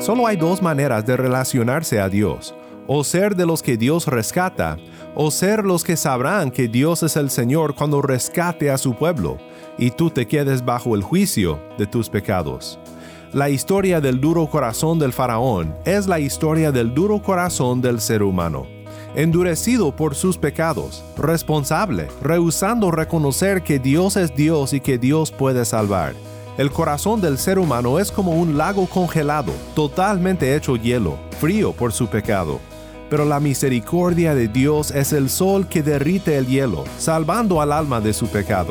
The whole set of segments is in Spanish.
Solo hay dos maneras de relacionarse a Dios, o ser de los que Dios rescata, o ser los que sabrán que Dios es el Señor cuando rescate a su pueblo, y tú te quedes bajo el juicio de tus pecados. La historia del duro corazón del faraón es la historia del duro corazón del ser humano, endurecido por sus pecados, responsable, rehusando reconocer que Dios es Dios y que Dios puede salvar. El corazón del ser humano es como un lago congelado, totalmente hecho hielo, frío por su pecado. Pero la misericordia de Dios es el sol que derrite el hielo, salvando al alma de su pecado.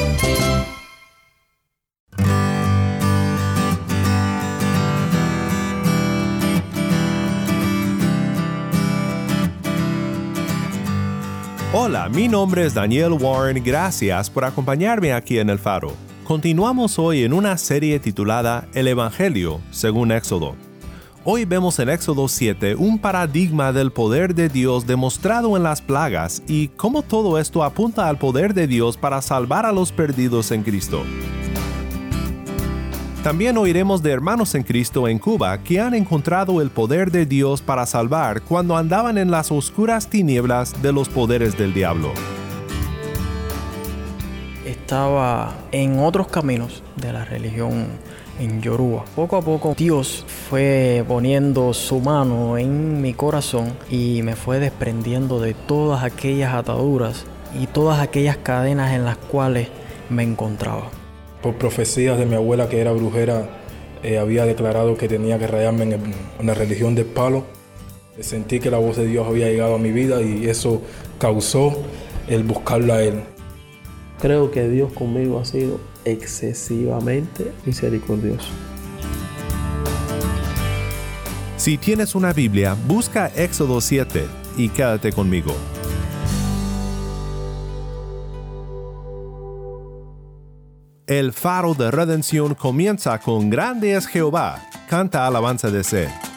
Hola, mi nombre es Daniel Warren, gracias por acompañarme aquí en El Faro. Continuamos hoy en una serie titulada El Evangelio según Éxodo. Hoy vemos en Éxodo 7 un paradigma del poder de Dios demostrado en las plagas y cómo todo esto apunta al poder de Dios para salvar a los perdidos en Cristo. También oiremos de hermanos en Cristo en Cuba que han encontrado el poder de Dios para salvar cuando andaban en las oscuras tinieblas de los poderes del diablo. Estaba en otros caminos de la religión en Yoruba. Poco a poco Dios fue poniendo su mano en mi corazón y me fue desprendiendo de todas aquellas ataduras y todas aquellas cadenas en las cuales me encontraba por profecías de mi abuela que era brujera, eh, había declarado que tenía que rayarme en, en, la religión del palo. Sentí que la voz de Dios había llegado a mi vida y eso causó el buscarla a Él. Creo que Dios conmigo ha sido excesivamente misericordioso. Si tienes una Biblia, busca Éxodo 7 y quédate conmigo. El faro de redención comienza con Grande es Jehová, canta alabanza de C.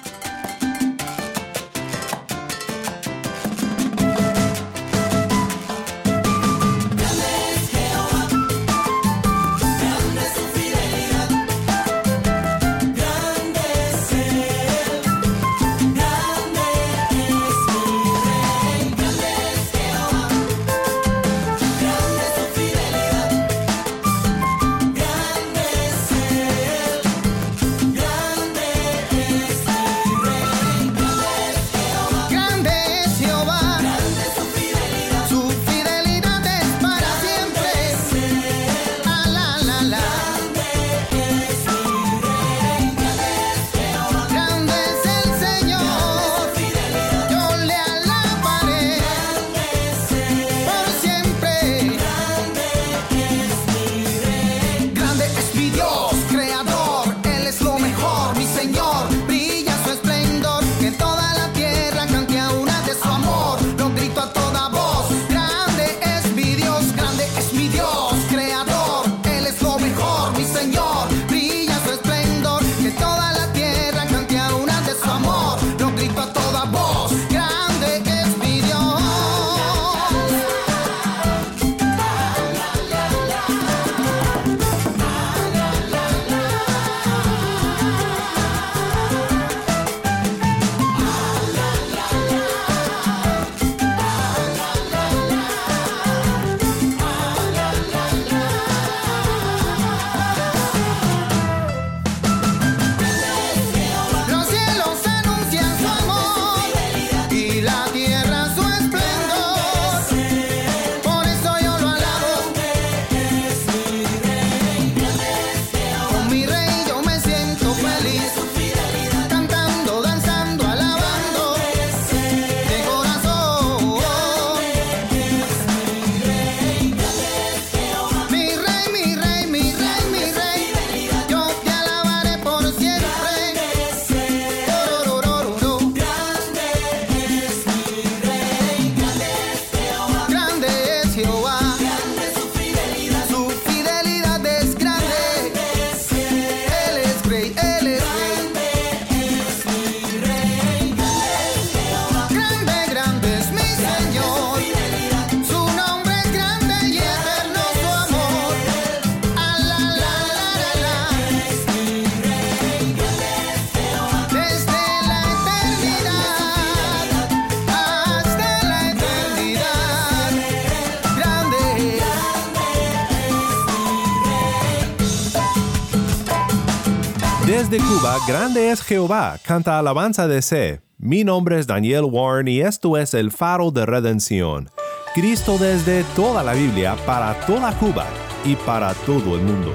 Cuba, grande es Jehová, canta alabanza de C. Mi nombre es Daniel Warren y esto es el faro de redención. Cristo desde toda la Biblia, para toda Cuba y para todo el mundo.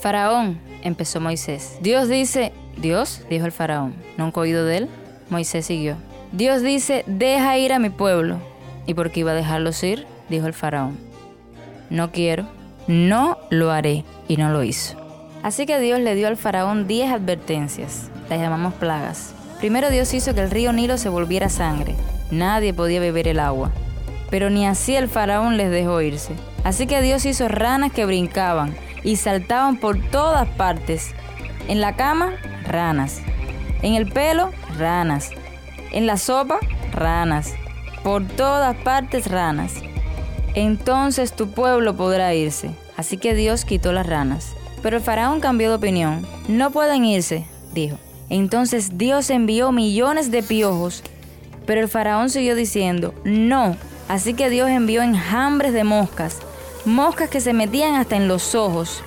Faraón, empezó Moisés. Dios dice, Dios, dijo el faraón, ¿nunca oído de él? Moisés siguió. Dios dice, deja ir a mi pueblo. ¿Y por qué iba a dejarlos ir? Dijo el faraón. No quiero, no lo haré. Y no lo hizo. Así que Dios le dio al faraón diez advertencias. Las llamamos plagas. Primero Dios hizo que el río Nilo se volviera sangre. Nadie podía beber el agua. Pero ni así el faraón les dejó irse. Así que Dios hizo ranas que brincaban y saltaban por todas partes. En la cama, ranas. En el pelo, ranas. En la sopa, ranas. Por todas partes, ranas. Entonces tu pueblo podrá irse. Así que Dios quitó las ranas. Pero el faraón cambió de opinión. No pueden irse, dijo. Entonces Dios envió millones de piojos. Pero el faraón siguió diciendo, no. Así que Dios envió enjambres de moscas moscas que se metían hasta en los ojos,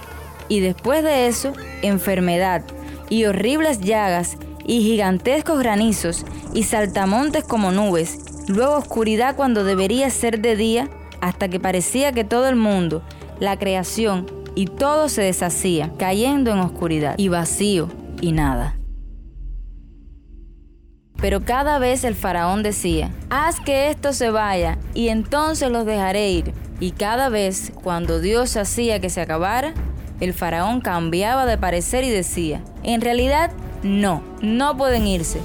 y después de eso, enfermedad, y horribles llagas, y gigantescos granizos, y saltamontes como nubes, luego oscuridad cuando debería ser de día, hasta que parecía que todo el mundo, la creación y todo se deshacía, cayendo en oscuridad, y vacío, y nada. Pero cada vez el faraón decía, haz que esto se vaya, y entonces los dejaré ir. Y cada vez, cuando Dios hacía que se acabara, el faraón cambiaba de parecer y decía, en realidad, no, no pueden irse.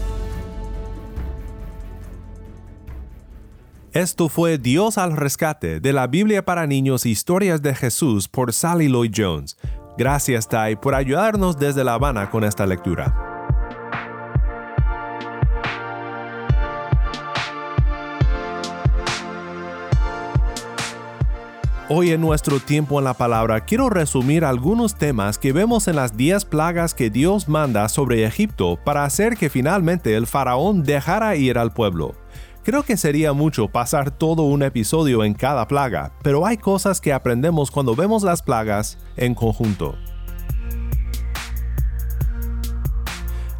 Esto fue Dios al rescate de la Biblia para niños Historias de Jesús por Sally Lloyd Jones. Gracias, Tai, por ayudarnos desde La Habana con esta lectura. Hoy en nuestro tiempo en la palabra quiero resumir algunos temas que vemos en las 10 plagas que Dios manda sobre Egipto para hacer que finalmente el faraón dejara ir al pueblo. Creo que sería mucho pasar todo un episodio en cada plaga, pero hay cosas que aprendemos cuando vemos las plagas en conjunto.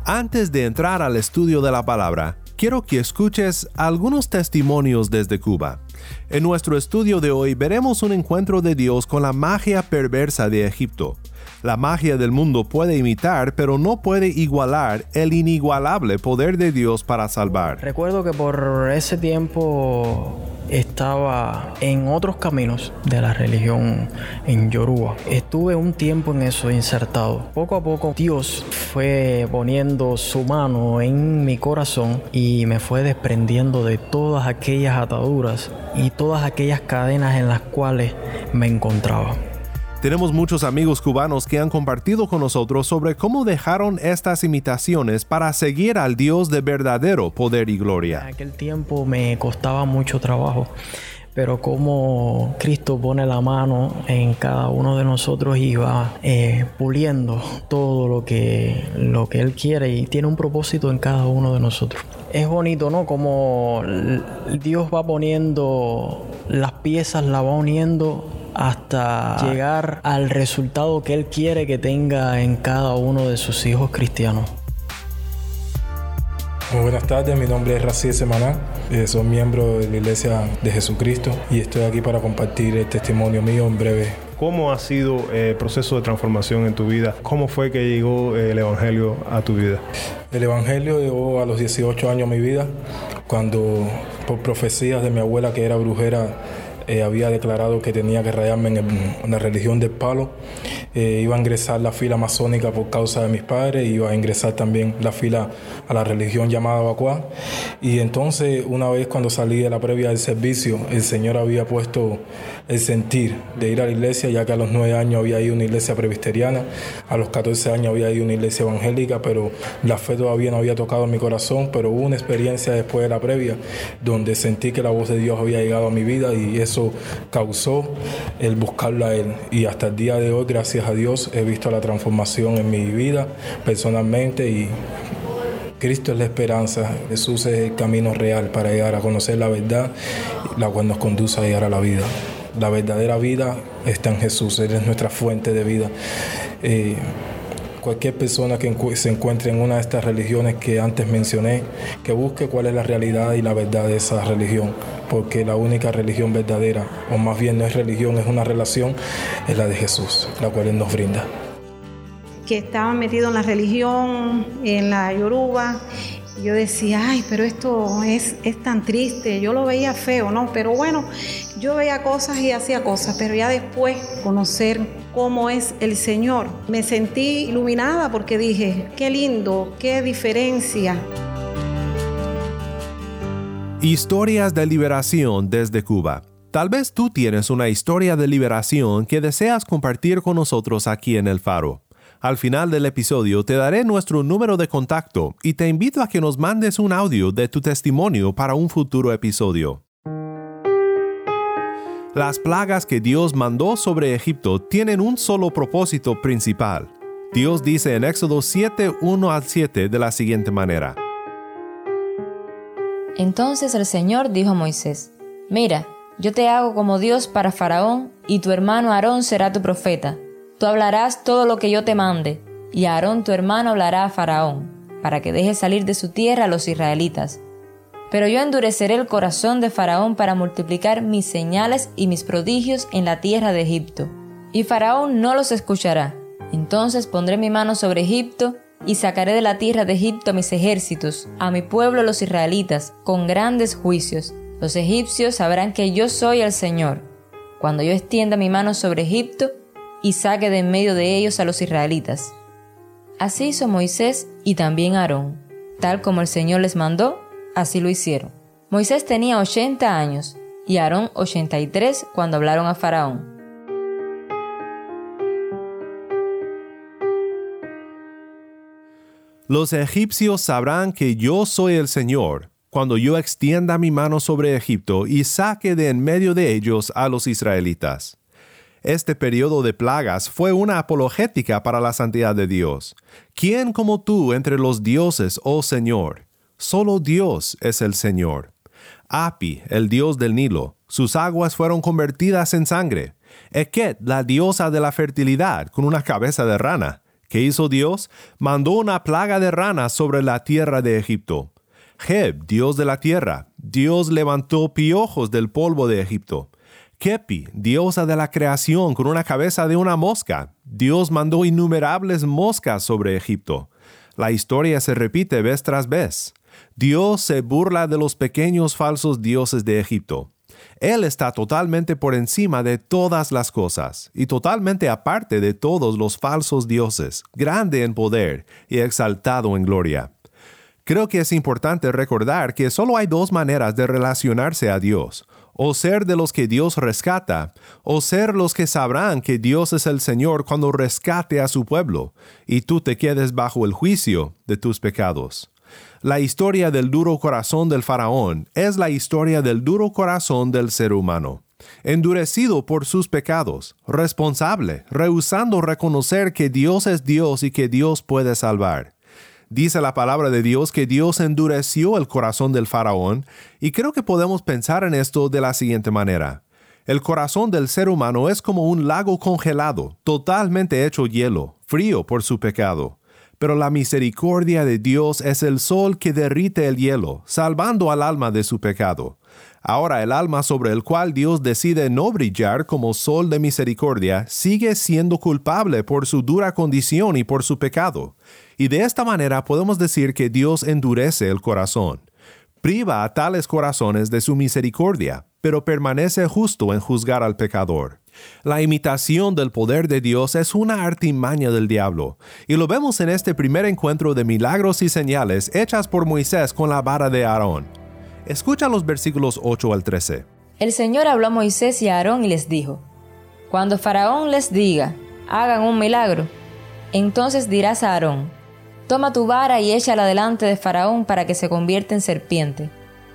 Antes de entrar al estudio de la palabra, quiero que escuches algunos testimonios desde Cuba. En nuestro estudio de hoy veremos un encuentro de Dios con la magia perversa de Egipto. La magia del mundo puede imitar, pero no puede igualar el inigualable poder de Dios para salvar. Recuerdo que por ese tiempo estaba en otros caminos de la religión en Yoruba. Estuve un tiempo en eso insertado. Poco a poco Dios fue poniendo su mano en mi corazón y me fue desprendiendo de todas aquellas ataduras y todas aquellas cadenas en las cuales me encontraba. Tenemos muchos amigos cubanos que han compartido con nosotros sobre cómo dejaron estas imitaciones para seguir al Dios de verdadero poder y gloria. En aquel tiempo me costaba mucho trabajo pero como Cristo pone la mano en cada uno de nosotros y va eh, puliendo todo lo que, lo que Él quiere y tiene un propósito en cada uno de nosotros. Es bonito, ¿no? Como Dios va poniendo las piezas, la va uniendo hasta llegar al resultado que Él quiere que tenga en cada uno de sus hijos cristianos. Muy buenas tardes, mi nombre es Raciel Semaná, eh, soy miembro de la Iglesia de Jesucristo y estoy aquí para compartir el testimonio mío en breve. ¿Cómo ha sido el proceso de transformación en tu vida? ¿Cómo fue que llegó el Evangelio a tu vida? El Evangelio llegó a los 18 años de mi vida, cuando por profecías de mi abuela que era brujera, eh, había declarado que tenía que rayarme en, la religión del palo. Eh, iba a ingresar la fila masónica por causa de mis padres, iba a ingresar también la fila a la religión llamada Bacuá. Y entonces, una vez cuando salí de la previa del servicio, el Señor había puesto el sentir de ir a la iglesia, ya que a los nueve años había ido a una iglesia presbiteriana, a los 14 años había ido a una iglesia evangélica, pero la fe todavía no había tocado mi corazón, pero hubo una experiencia después de la previa donde sentí que la voz de Dios había llegado a mi vida y eso causó el buscarlo a Él. Y hasta el día de hoy, gracias a Dios, he visto la transformación en mi vida personalmente y Cristo es la esperanza, Jesús es el camino real para llegar a conocer la verdad, la cual nos conduce a llegar a la vida. La verdadera vida está en Jesús, Él es nuestra fuente de vida. Eh, cualquier persona que se encuentre en una de estas religiones que antes mencioné, que busque cuál es la realidad y la verdad de esa religión, porque la única religión verdadera, o más bien no es religión, es una relación, es la de Jesús, la cual Él nos brinda. Que estaba metido en la religión, en la yoruba, yo decía, ay, pero esto es, es tan triste, yo lo veía feo, ¿no? Pero bueno, yo veía cosas y hacía cosas, pero ya después conocer cómo es el Señor, me sentí iluminada porque dije, qué lindo, qué diferencia. Historias de liberación desde Cuba. Tal vez tú tienes una historia de liberación que deseas compartir con nosotros aquí en el Faro. Al final del episodio te daré nuestro número de contacto y te invito a que nos mandes un audio de tu testimonio para un futuro episodio. Las plagas que Dios mandó sobre Egipto tienen un solo propósito principal. Dios dice en Éxodo 7, 1 al 7 de la siguiente manera. Entonces el Señor dijo a Moisés, Mira, yo te hago como Dios para Faraón, y tu hermano Aarón será tu profeta. Tú hablarás todo lo que yo te mande, y Aarón tu hermano hablará a Faraón, para que deje salir de su tierra a los israelitas. Pero yo endureceré el corazón de Faraón para multiplicar mis señales y mis prodigios en la tierra de Egipto. Y Faraón no los escuchará. Entonces pondré mi mano sobre Egipto y sacaré de la tierra de Egipto a mis ejércitos, a mi pueblo los israelitas, con grandes juicios. Los egipcios sabrán que yo soy el Señor, cuando yo extienda mi mano sobre Egipto y saque de en medio de ellos a los israelitas. Así hizo Moisés y también Aarón. Tal como el Señor les mandó, así lo hicieron. Moisés tenía 80 años y Aarón 83 cuando hablaron a Faraón. Los egipcios sabrán que yo soy el Señor, cuando yo extienda mi mano sobre Egipto y saque de en medio de ellos a los israelitas. Este periodo de plagas fue una apologética para la santidad de Dios. ¿Quién como tú entre los dioses, oh Señor? Solo Dios es el Señor. Api, el dios del Nilo, sus aguas fueron convertidas en sangre. Eket, la diosa de la fertilidad, con una cabeza de rana. ¿Qué hizo Dios? Mandó una plaga de ranas sobre la tierra de Egipto. Jeb, dios de la tierra, Dios levantó piojos del polvo de Egipto. Kepi, diosa de la creación con una cabeza de una mosca. Dios mandó innumerables moscas sobre Egipto. La historia se repite vez tras vez. Dios se burla de los pequeños falsos dioses de Egipto. Él está totalmente por encima de todas las cosas y totalmente aparte de todos los falsos dioses, grande en poder y exaltado en gloria. Creo que es importante recordar que solo hay dos maneras de relacionarse a Dios, o ser de los que Dios rescata, o ser los que sabrán que Dios es el Señor cuando rescate a su pueblo, y tú te quedes bajo el juicio de tus pecados. La historia del duro corazón del faraón es la historia del duro corazón del ser humano, endurecido por sus pecados, responsable, rehusando reconocer que Dios es Dios y que Dios puede salvar. Dice la palabra de Dios que Dios endureció el corazón del faraón y creo que podemos pensar en esto de la siguiente manera. El corazón del ser humano es como un lago congelado, totalmente hecho hielo, frío por su pecado. Pero la misericordia de Dios es el sol que derrite el hielo, salvando al alma de su pecado. Ahora el alma sobre el cual Dios decide no brillar como sol de misericordia sigue siendo culpable por su dura condición y por su pecado. Y de esta manera podemos decir que Dios endurece el corazón. Priva a tales corazones de su misericordia, pero permanece justo en juzgar al pecador. La imitación del poder de Dios es una artimaña del diablo, y lo vemos en este primer encuentro de milagros y señales hechas por Moisés con la vara de Aarón. Escucha los versículos 8 al 13. El Señor habló a Moisés y a Aarón y les dijo, Cuando Faraón les diga, hagan un milagro, entonces dirás a Aarón, Toma tu vara y échala delante de Faraón para que se convierta en serpiente.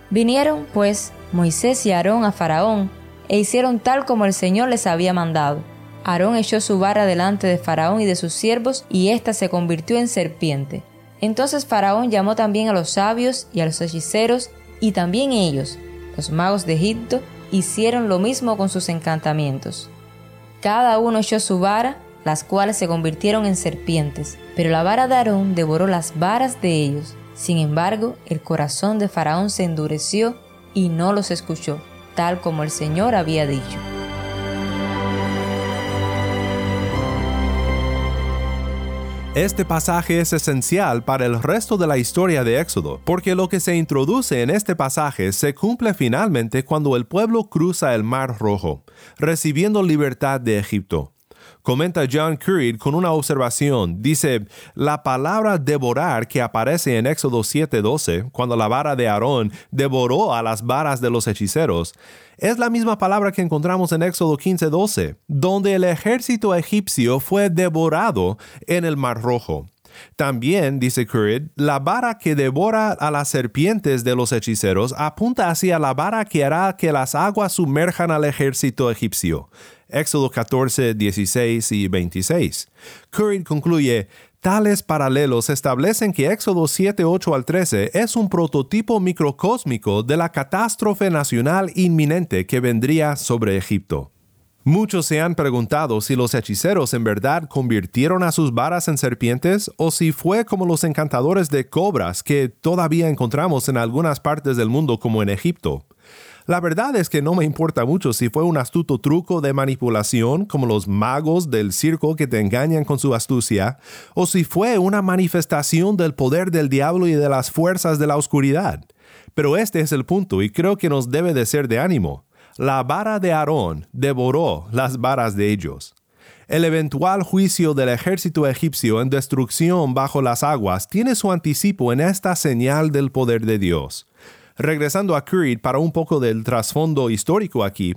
Vinieron, pues, Moisés y Aarón a Faraón, e hicieron tal como el Señor les había mandado. Aarón echó su vara delante de Faraón y de sus siervos, y ésta se convirtió en serpiente. Entonces Faraón llamó también a los sabios y a los hechiceros, y también ellos, los magos de Egipto, hicieron lo mismo con sus encantamientos. cada uno echó su vara, las cuales se convirtieron en serpientes. Pero la vara de Aarón devoró las varas de ellos. Sin embargo, el corazón de Faraón se endureció y no los escuchó, tal como el Señor había dicho. Este pasaje es esencial para el resto de la historia de Éxodo, porque lo que se introduce en este pasaje se cumple finalmente cuando el pueblo cruza el Mar Rojo, recibiendo libertad de Egipto. Comenta John Currid con una observación. Dice, la palabra devorar que aparece en Éxodo 7:12, cuando la vara de Aarón devoró a las varas de los hechiceros, es la misma palabra que encontramos en Éxodo 15:12, donde el ejército egipcio fue devorado en el Mar Rojo. También, dice Currid, la vara que devora a las serpientes de los hechiceros apunta hacia la vara que hará que las aguas sumerjan al ejército egipcio. Éxodo 14, 16 y 26. Currid concluye, Tales paralelos establecen que Éxodo 7, 8 al 13 es un prototipo microcósmico de la catástrofe nacional inminente que vendría sobre Egipto. Muchos se han preguntado si los hechiceros en verdad convirtieron a sus varas en serpientes o si fue como los encantadores de cobras que todavía encontramos en algunas partes del mundo como en Egipto. La verdad es que no me importa mucho si fue un astuto truco de manipulación como los magos del circo que te engañan con su astucia, o si fue una manifestación del poder del diablo y de las fuerzas de la oscuridad. Pero este es el punto y creo que nos debe de ser de ánimo la vara de Aarón devoró las varas de ellos. El eventual juicio del ejército egipcio en destrucción bajo las aguas tiene su anticipo en esta señal del poder de Dios. Regresando a Currid para un poco del trasfondo histórico aquí,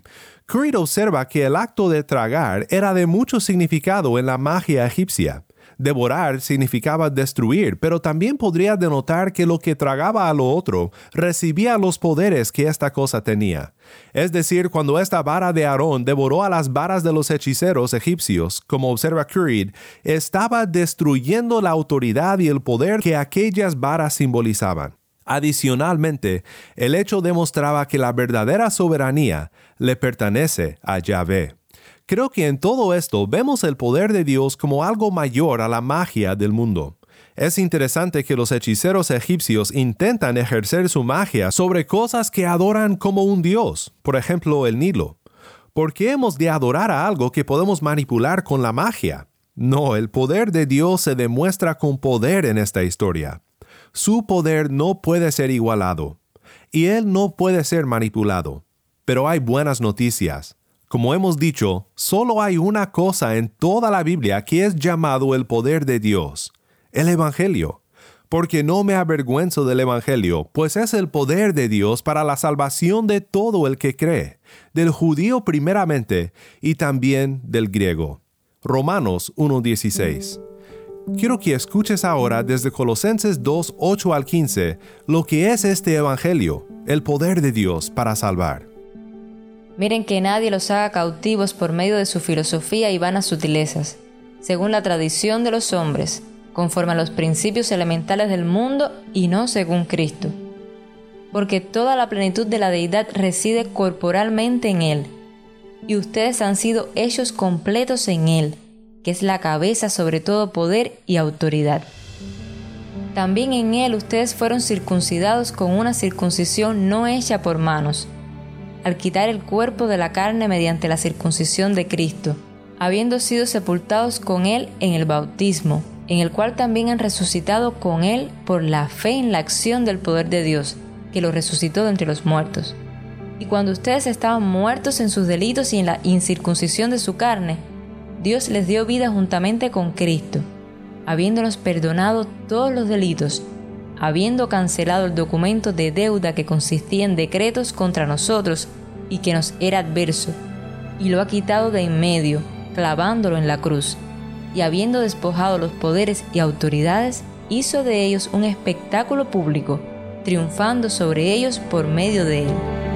Currid observa que el acto de tragar era de mucho significado en la magia egipcia. Devorar significaba destruir, pero también podría denotar que lo que tragaba a lo otro recibía los poderes que esta cosa tenía. Es decir, cuando esta vara de Aarón devoró a las varas de los hechiceros egipcios, como observa Currid, estaba destruyendo la autoridad y el poder que aquellas varas simbolizaban. Adicionalmente, el hecho demostraba que la verdadera soberanía le pertenece a Yahvé. Creo que en todo esto vemos el poder de Dios como algo mayor a la magia del mundo. Es interesante que los hechiceros egipcios intentan ejercer su magia sobre cosas que adoran como un dios, por ejemplo el Nilo. ¿Por qué hemos de adorar a algo que podemos manipular con la magia? No, el poder de Dios se demuestra con poder en esta historia. Su poder no puede ser igualado, y Él no puede ser manipulado. Pero hay buenas noticias. Como hemos dicho, solo hay una cosa en toda la Biblia que es llamado el poder de Dios, el Evangelio. Porque no me avergüenzo del Evangelio, pues es el poder de Dios para la salvación de todo el que cree, del judío primeramente y también del griego. Romanos 1.16. Quiero que escuches ahora desde Colosenses 2, 8 al 15 lo que es este Evangelio, el poder de Dios para salvar. Miren que nadie los haga cautivos por medio de su filosofía y vanas sutilezas, según la tradición de los hombres, conforme a los principios elementales del mundo y no según Cristo. Porque toda la plenitud de la deidad reside corporalmente en Él, y ustedes han sido hechos completos en Él, que es la cabeza sobre todo poder y autoridad. También en Él ustedes fueron circuncidados con una circuncisión no hecha por manos, al quitar el cuerpo de la carne mediante la circuncisión de Cristo, habiendo sido sepultados con Él en el bautismo, en el cual también han resucitado con Él por la fe en la acción del poder de Dios, que lo resucitó de entre los muertos. Y cuando ustedes estaban muertos en sus delitos y en la incircuncisión de su carne, Dios les dio vida juntamente con Cristo, habiéndonos perdonado todos los delitos habiendo cancelado el documento de deuda que consistía en decretos contra nosotros y que nos era adverso, y lo ha quitado de en medio, clavándolo en la cruz, y habiendo despojado los poderes y autoridades, hizo de ellos un espectáculo público, triunfando sobre ellos por medio de él.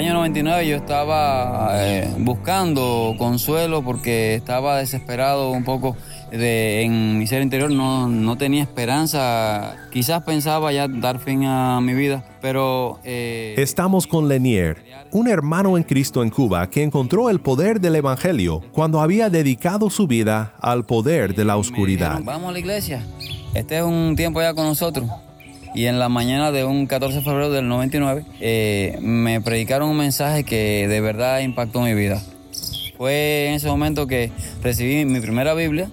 Año 99 yo estaba eh, buscando consuelo porque estaba desesperado un poco de, en mi ser interior no, no, tenía esperanza. Quizás pensaba ya dar fin a mi vida, pero... Eh, Estamos con Lenier, un hermano en Cristo en Cuba que encontró el poder del Evangelio cuando había dedicado su vida al poder de la oscuridad. Vamos a la iglesia. Este es un tiempo ya con nosotros. Y en la mañana de un 14 de febrero del 99 eh, me predicaron un mensaje que de verdad impactó mi vida. Fue en ese momento que recibí mi primera Biblia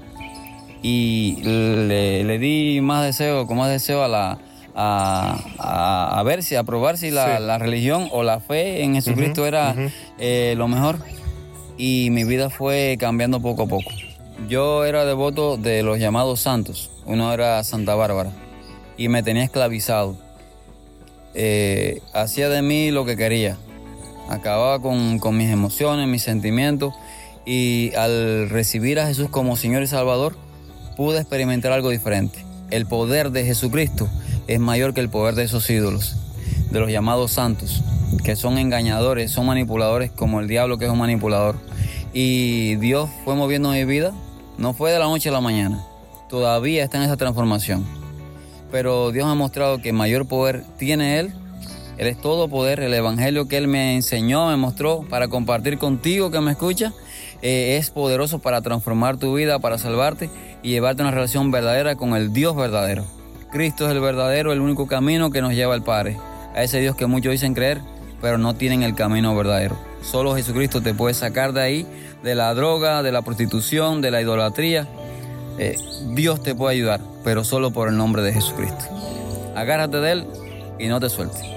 y le, di más deseo, con más deseo a la a, ver si, a probar si la, religión o la fe en Jesucristo era eh, lo mejor. Y mi vida fue cambiando poco a poco. Yo era devoto de los llamados santos. Uno era Santa Bárbara. Y me tenía esclavizado. Eh, hacía de mí lo que quería. Acababa con, con mis emociones, mis sentimientos. Y al recibir a Jesús como Señor y Salvador, pude experimentar algo diferente. El poder de Jesucristo es mayor que el poder de esos ídolos, de los llamados santos, que son engañadores, son manipuladores como el diablo que es un manipulador. Y Dios fue moviendo mi vida, no fue de la noche a la mañana, todavía está en esa transformación. Pero Dios ha mostrado que mayor poder tiene Él. Él es todo poder, el Evangelio que Él me enseñó, me mostró para compartir contigo que me escucha, eh, es poderoso para transformar tu vida, para salvarte y llevarte a una relación verdadera con el Dios verdadero. Cristo es el verdadero, el único camino que nos lleva al Padre. A ese Dios que muchos dicen creer, pero no tienen el camino verdadero. Solo Jesucristo te puede sacar de ahí, de la droga, de la prostitución, de la idolatría. Eh, Dios te puede ayudar, pero solo por el nombre de Jesucristo. Agárrate de Él y no te sueltes.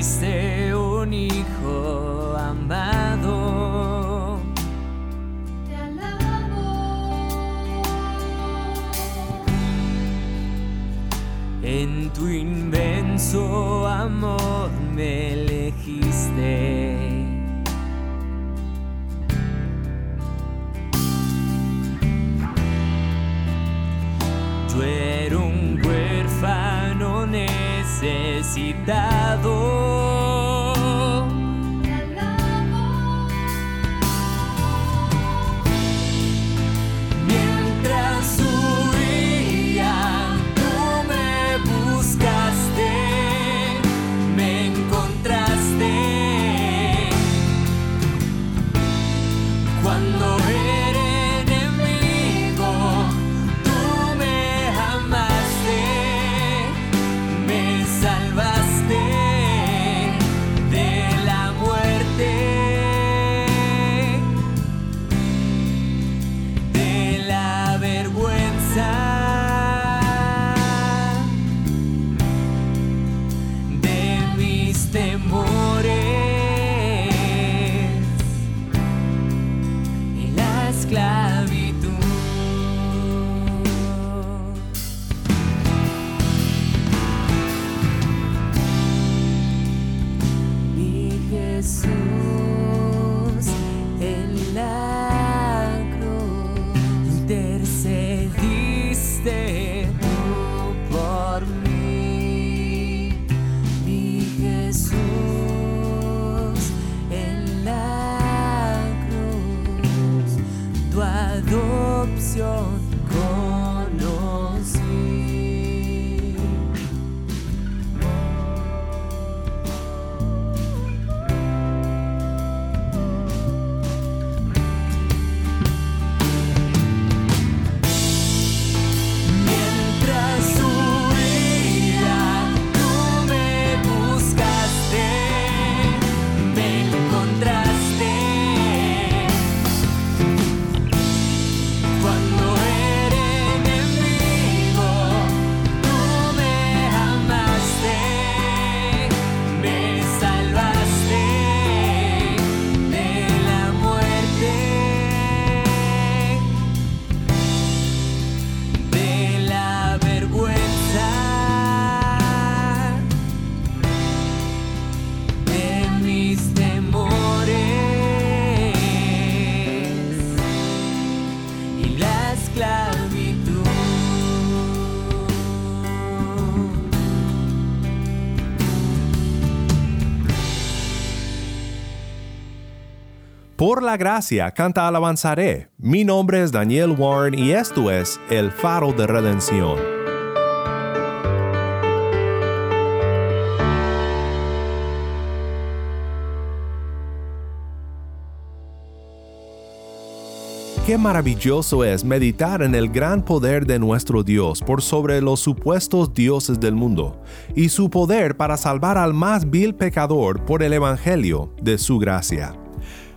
Hiciste un hijo amado. Te alabo. En tu inmenso amor me elegiste. necesitado. все год. Por la gracia canta alabanzaré. Mi nombre es Daniel Warren y esto es El Faro de Redención. Qué maravilloso es meditar en el gran poder de nuestro Dios por sobre los supuestos dioses del mundo, y su poder para salvar al más vil pecador por el Evangelio de su gracia.